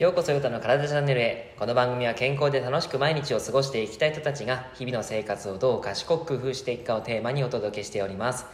ようこそヨタの体チャンネルへ。この番組は健康で楽しく毎日を過ごしていきたい人たちが日々の生活をどう賢く工夫していくかをテーマにお届けしております。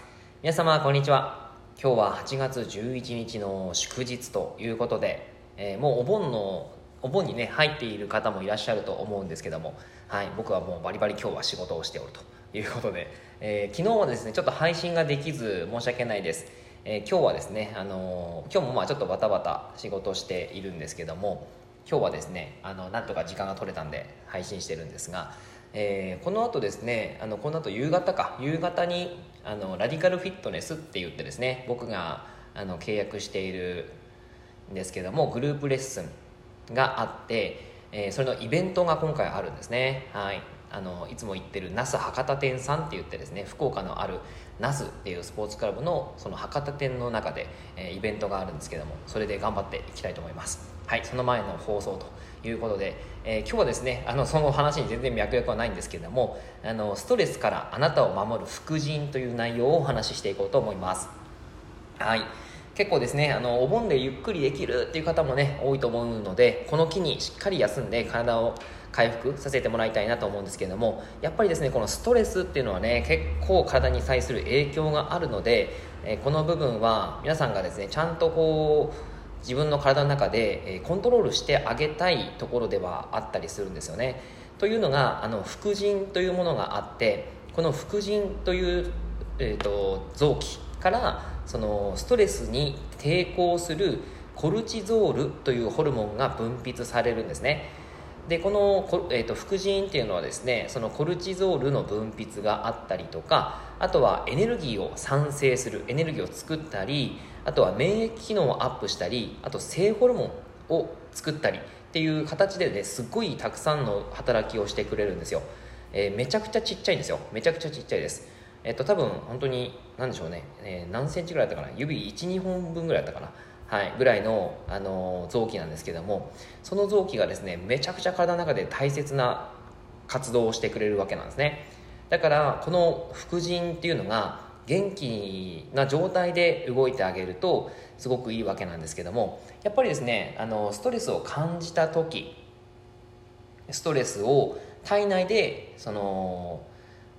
皆様こんにちは。今日は8月11日の祝日ということで、えー、もうお盆のお盆にね入っている方もいらっしゃると思うんですけども、はい、僕はもうバリバリ今日は仕事をしておるということで、えー、昨日はですねちょっと配信ができず申し訳ないです。えー、今日はですね、あのー、今日もまあちょっとバタバタ仕事しているんですけども今日はですねあのなんとか時間が取れたんで配信してるんですが、えー、この後ですねあのこの後夕方か夕方にあのラディカルフィットネスって言ってですね僕があの契約しているんですけどもグループレッスンがあって、えそれのイベントが今回あるんですね。はい。あのいつも行ってる那須博多店さんって言ってですね福岡のある那須っていうスポーツクラブのその博多店の中で、え、イベントがあるんですけどもそれで頑張っていきたいと思います。はいその前の放送ということで、えー、今日はですねあのその話に全然脈絡はないんですけどもあのストレスからあなたを守る副腎という内容をお話ししていこうと思います。はい。結構ですねあのお盆でゆっくりできるっていう方もね多いと思うのでこの機にしっかり休んで体を回復させてもらいたいなと思うんですけれどもやっぱりですねこのストレスっていうのはね結構体に対する影響があるので、えこの部分は皆さんがですねちゃんとこう自分の体の中で、えコントロールしてあげたいところではあったりするんですよね。というのがあの副腎というものがあってこの副腎という、えーと臓器からそのストレスに抵抗するコルチゾールというホルモンが分泌されるんですね。でこの、えーと、副腎っていうのはですねそのコルチゾールの分泌があったりとかあとはエネルギーを産生するエネルギーを作ったりあとは免疫機能をアップしたりあと性ホルモンを作ったりっていう形でねすっごいたくさんの働きをしてくれるんですよ、えー、めちゃくちゃちっちゃいんですよ。めちゃくちゃちっちゃいです。えっ、ー、と多分本当に何でしょうね、えー、何センチぐらいだったかな。指12本分ぐらいだったかな。はい、ぐらいの、あの臓器なんですけどもその臓器がですねめちゃくちゃ体の中で大切な活動をしてくれるわけなんですね。だからこの副腎っていうのが元気な状態で動いてあげるとすごくいいわけなんですけどもやっぱりですねあのストレスを感じた時ストレスを体内でその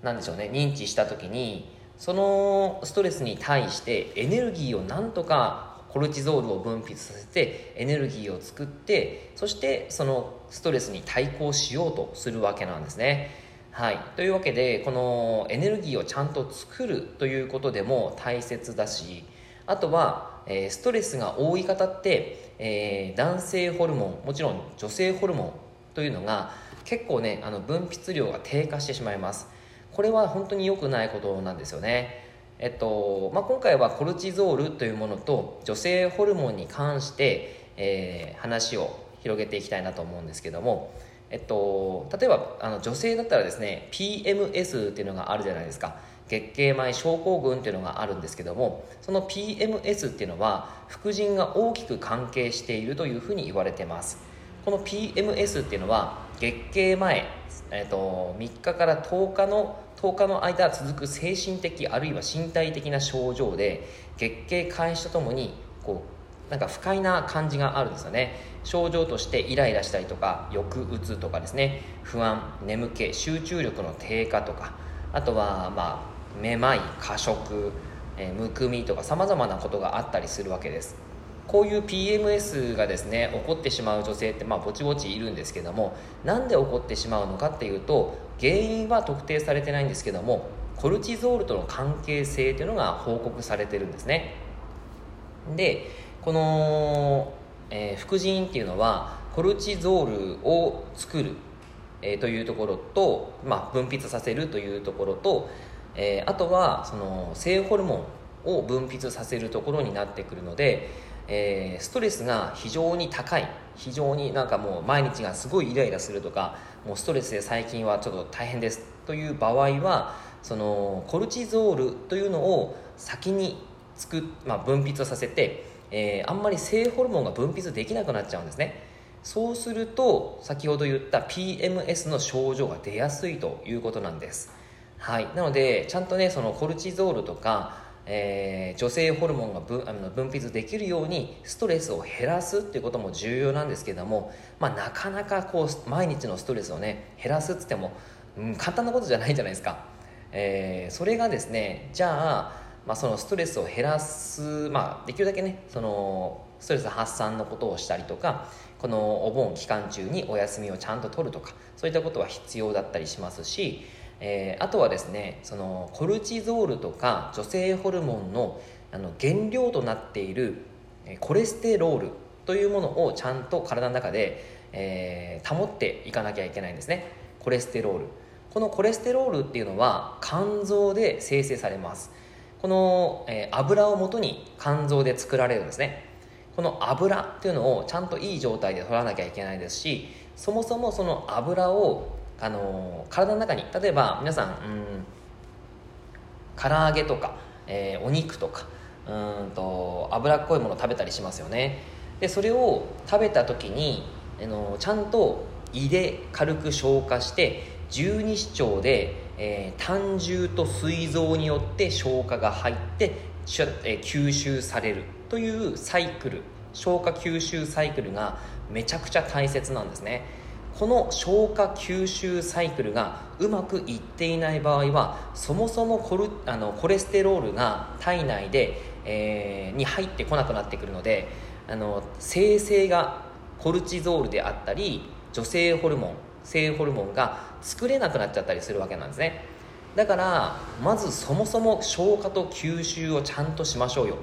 何でしょうね認知した時にそのストレスに対してエネルギーをなんとかコルチゾールを分泌させてエネルギーを作ってそしてそのストレスに対抗しようとするわけなんですね。はい、というわけでこのエネルギーをちゃんと作るということでも大切だしあとは、え、ストレスが多い方って、え、男性ホルモンもちろん女性ホルモンというのが結構ねあの分泌量が低下してしまいます。これは本当に良くないことなんですよね。えっとまあ、今回はコルチゾールというものと女性ホルモンに関して、えー、話を広げていきたいなと思うんですけども、えっと、例えばあの女性だったらですね PMS っていうのがあるじゃないですか。月経前症候群っていうのがあるんですけどもその PMS っていうのは副腎が大きく関係しているというふうに言われてます。この PMS っていうのは月経前、えっと、3日から10日の10日の間続く精神的あるいは身体的な症状で月経開始とともにこうなんか不快な感じがあるんですよね。症状としてイライラしたりとか抑うつとかですね。不安眠気集中力の低下とか。あとはまあめまい過食、えー、むくみとかさまざまなことがあったりするわけです。こういう PMS がですね起こってしまう女性ってまあぼちぼちいるんですけどもなんで起こってしまうのかっていうと原因は特定されてないんですけどもコルチゾールとの関係性というのが報告されてるんですね。でこの、えー、副腎っていうのはコルチゾールを作る、えー、というところと、まあ、分泌させるというところと、えー、あとはその性ホルモンを分泌させるところになってくるのでえー、ストレスが非常に高い。非常になんかもう毎日がすごいイライラするとかもうストレスで最近はちょっと大変ですという場合はそのコルチゾールというのを先につく、まあ、分泌させて、えー、あんまり性ホルモンが分泌できなくなっちゃうんですね。そうすると先ほど言った PMS の症状が出やすいということなんです。はい。なのでちゃんとねそのコルチゾールとかえー、女性ホルモンが分あの分泌できるようにストレスを減らすっていうことも重要なんですけども、まあ、なかなかこう毎日のストレスをね減らすっつっても、うん、簡単なことじゃないじゃないですか、えー、それがですねじゃあ、まあ、そのストレスを減らす、まあ、できるだけねそのストレス発散のことをしたりとかこのお盆期間中にお休みをちゃんと取るとかそういったことは必要だったりしますしえー、あとはですねそのコルチゾールとか女性ホルモンのあの原料となっているコレステロールというものをちゃんと体の中で、えー、保っていかなきゃいけないんですね。コレステロール。このコレステロールっていうのは肝臓で生成されます。この、えー、油をもとに肝臓で作られるんですね。この油っていうのをちゃんといい状態で取らなきゃいけないですしそもそもその油をあの体の中に例えば皆さんうん唐揚げとか、えー、お肉とかうんと脂っこいもの食べたりしますよね。でそれを食べた時にあのちゃんと胃で軽く消化して十二指腸で、えー、胆汁と膵臓によって消化が入って、えー、吸収されるというサイクル消化吸収サイクルがめちゃくちゃ大切なんですね。この消化吸収サイクルがうまくいっていない場合はそもそもコルあのコレステロールが体内で、えー、に入ってこなくなってくるのであの生成がコルチゾールであったり女性ホルモン性ホルモンが作れなくなっちゃったりするわけなんですね。だからまずそもそも消化と吸収をちゃんとしましょうよ。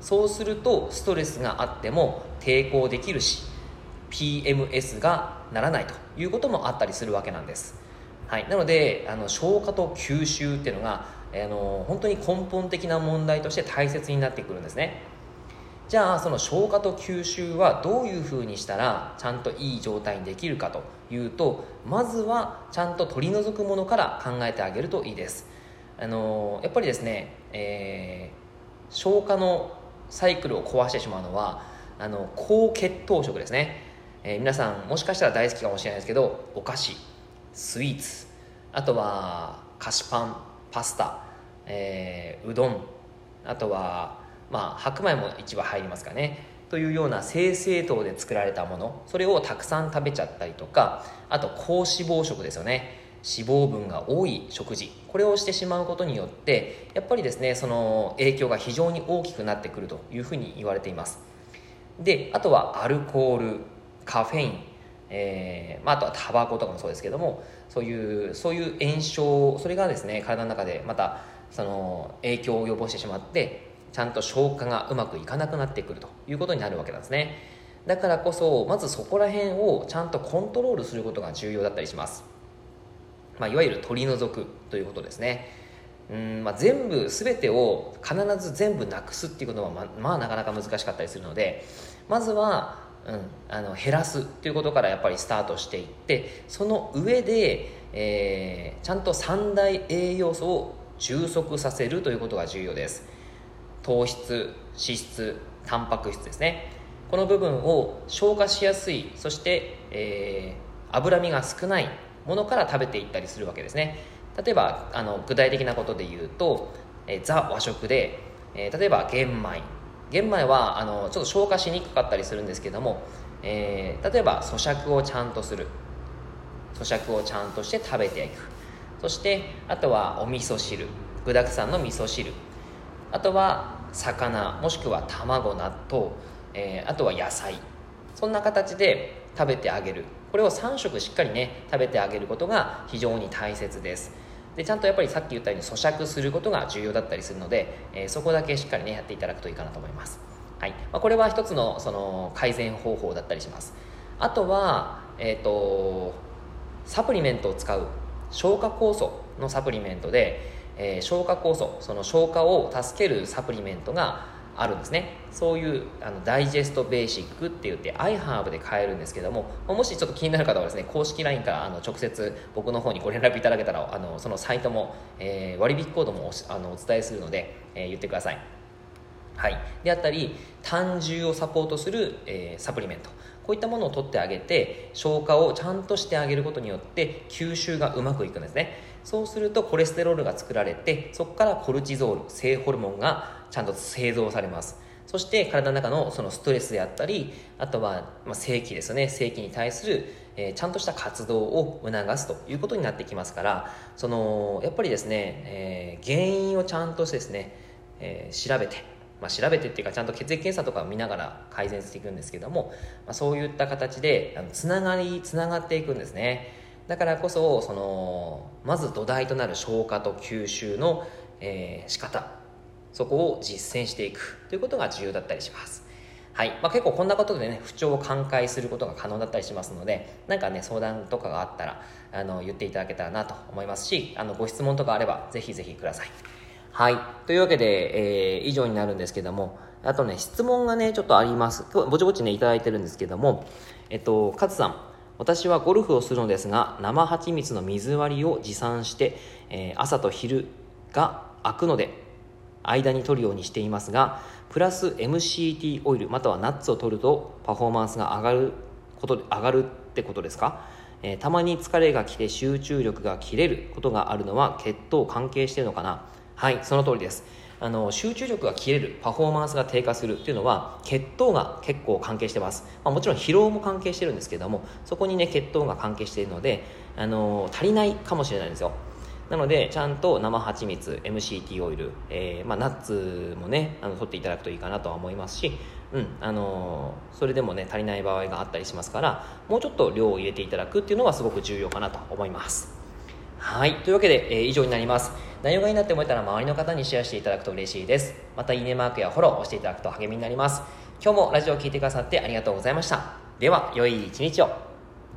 そうするとストレスがあっても抵抗できるし PMS がならないということもあったりするわけなんです、はい、なのであの消化と吸収っていうのがあの本当に根本的な問題として大切になってくるんですね。じゃあその消化と吸収はどういうふうにしたらちゃんといい状態にできるかというとまずはちゃんと取り除くものから考えてあげるといいです。あのやっぱりですね、えー、消化のサイクルを壊してしまうのはあの高血糖食ですね。えー、皆さんもしかしたら大好きかもしれないですけどお菓子スイーツあとは菓子パンパスタ、えー、うどんあとは、まあ、白米も一部入りますかね。というような精製糖で作られたものそれをたくさん食べちゃったりとかあと高脂肪食ですよね。脂肪分が多い食事。これをしてしまうことによってやっぱりですねその影響が非常に大きくなってくるというふうに言われています。であとはアルコール。カフェイン、えーまあ、あとはタバコとかもそうですけどもそういうそういう炎症それがですね体の中でまたその影響を及ぼしてしまってちゃんと消化がうまくいかなくなってくるということになるわけなんですね。だからこそまずそこら辺をちゃんとコントロールすることが重要だったりします、まあ、いわゆる取り除くということですね。うんまあ、全部全てを必ず全部なくすっていうことはままあなかなか難しかったりするのでまずはうん、あの減らすっていうことからやっぱりスタートしていってその上で、えー、ちゃんと三大栄養素を充足させるということが重要です。糖質脂質タンパク質ですね。この部分を消化しやすいそして、えー、脂身が少ないものから食べていったりするわけですね。例えばあの具体的なことで言うと、えー、ザ和食で、えー、例えば玄米。玄米はあのちょっと消化しにくかったりするんですけども、えー、例えば咀嚼をちゃんとする。咀嚼をちゃんとして食べていく。そしてあとはお味噌汁。具だくさんの味噌汁。あとは魚もしくは卵納豆、えー、あとは野菜。そんな形で食べてあげる。これを3食しっかりね食べてあげることが非常に大切です。でちゃんとやっぱりさっき言ったように咀嚼することが重要だったりするので、えー、そこだけしっかりねやっていただくといいかなと思います、はい。まあ、これは一つのその改善方法だったりします。あとは、えーと、サプリメントを使う消化酵素のサプリメントで、えー、消化酵素その消化を助けるサプリメントがあるんですね。そういうあのダイジェストベーシックって言って iHerb で買えるんですけどももしちょっと気になる方はですね公式 LINE からあの直接僕の方にご連絡いただけたらあのそのサイトも、えー、割引コードもあのお伝えするので、えー、言ってください。はい、であったり胆汁をサポートする、えー、サプリメント。ここういったものを取ってあげて消化をちゃんとしてあげることによって吸収がうまくいくんですね。そうするとコレステロールが作られてそこからコルチゾール性ホルモンがちゃんと製造されます。そして体の中のそのストレスであったりあとは、まあ、正気ですね。正気に対する、え、ちゃんとした活動を促すということになってきますからそのやっぱりですね、えー、原因をちゃんとしてですね、えー、調べてまあ、調べてっていうかちゃんと血液検査とかを見ながら改善していくんですけども、まあ、そういった形であのつながりつながっていくんですね。だからこそそのまず土台となる消化と吸収の、えー、仕方そこを実践していく。ということが重要だったりします。はい。まあ、結構こんなことでね不調を寛解することが可能だったりしますので何かね相談とかがあったらあの言っていただけたらなと思いますしあのご質問とかあればぜひぜひください。はい。というわけで、えー、以上になるんですけどもあとね質問がねちょっとあります。ぼちぼちね頂いてるんですけどもえっと勝さん。私はゴルフをするのですが生蜂蜜の水割りを持参して、えー、朝と昼が空くので間に取るようにしていますがプラス MCT オイルまたはナッツを取るとパフォーマンスが上がること上がるってことですか、えー、たまに疲れが来て集中力が切れることがあるのは血糖関係してるのかな？はいその通りです。あの集中力が切れるパフォーマンスが低下するっていうのは血糖が結構関係してます、まあ、もちろん疲労も関係してるんですけどもそこにね血糖が関係しているのであの足りないかもしれないんですよ。なのでちゃんと生蜂蜜 MCT オイル、えー、まあ、ナッツもねあの取っていただくといいかなとは思いますし、うんあの、それでもね足りない場合があったりしますからもうちょっと量を入れていただくっていうのはすごく重要かなと思います。はいというわけで、えー、以上になります。内容がいいなって思えたら周りの方にシェアしていただくと嬉しいです。またいいねマークやフォローを押していただくと励みになります。今日もラジオを聴いてくださってありがとうございました。では良い一日を。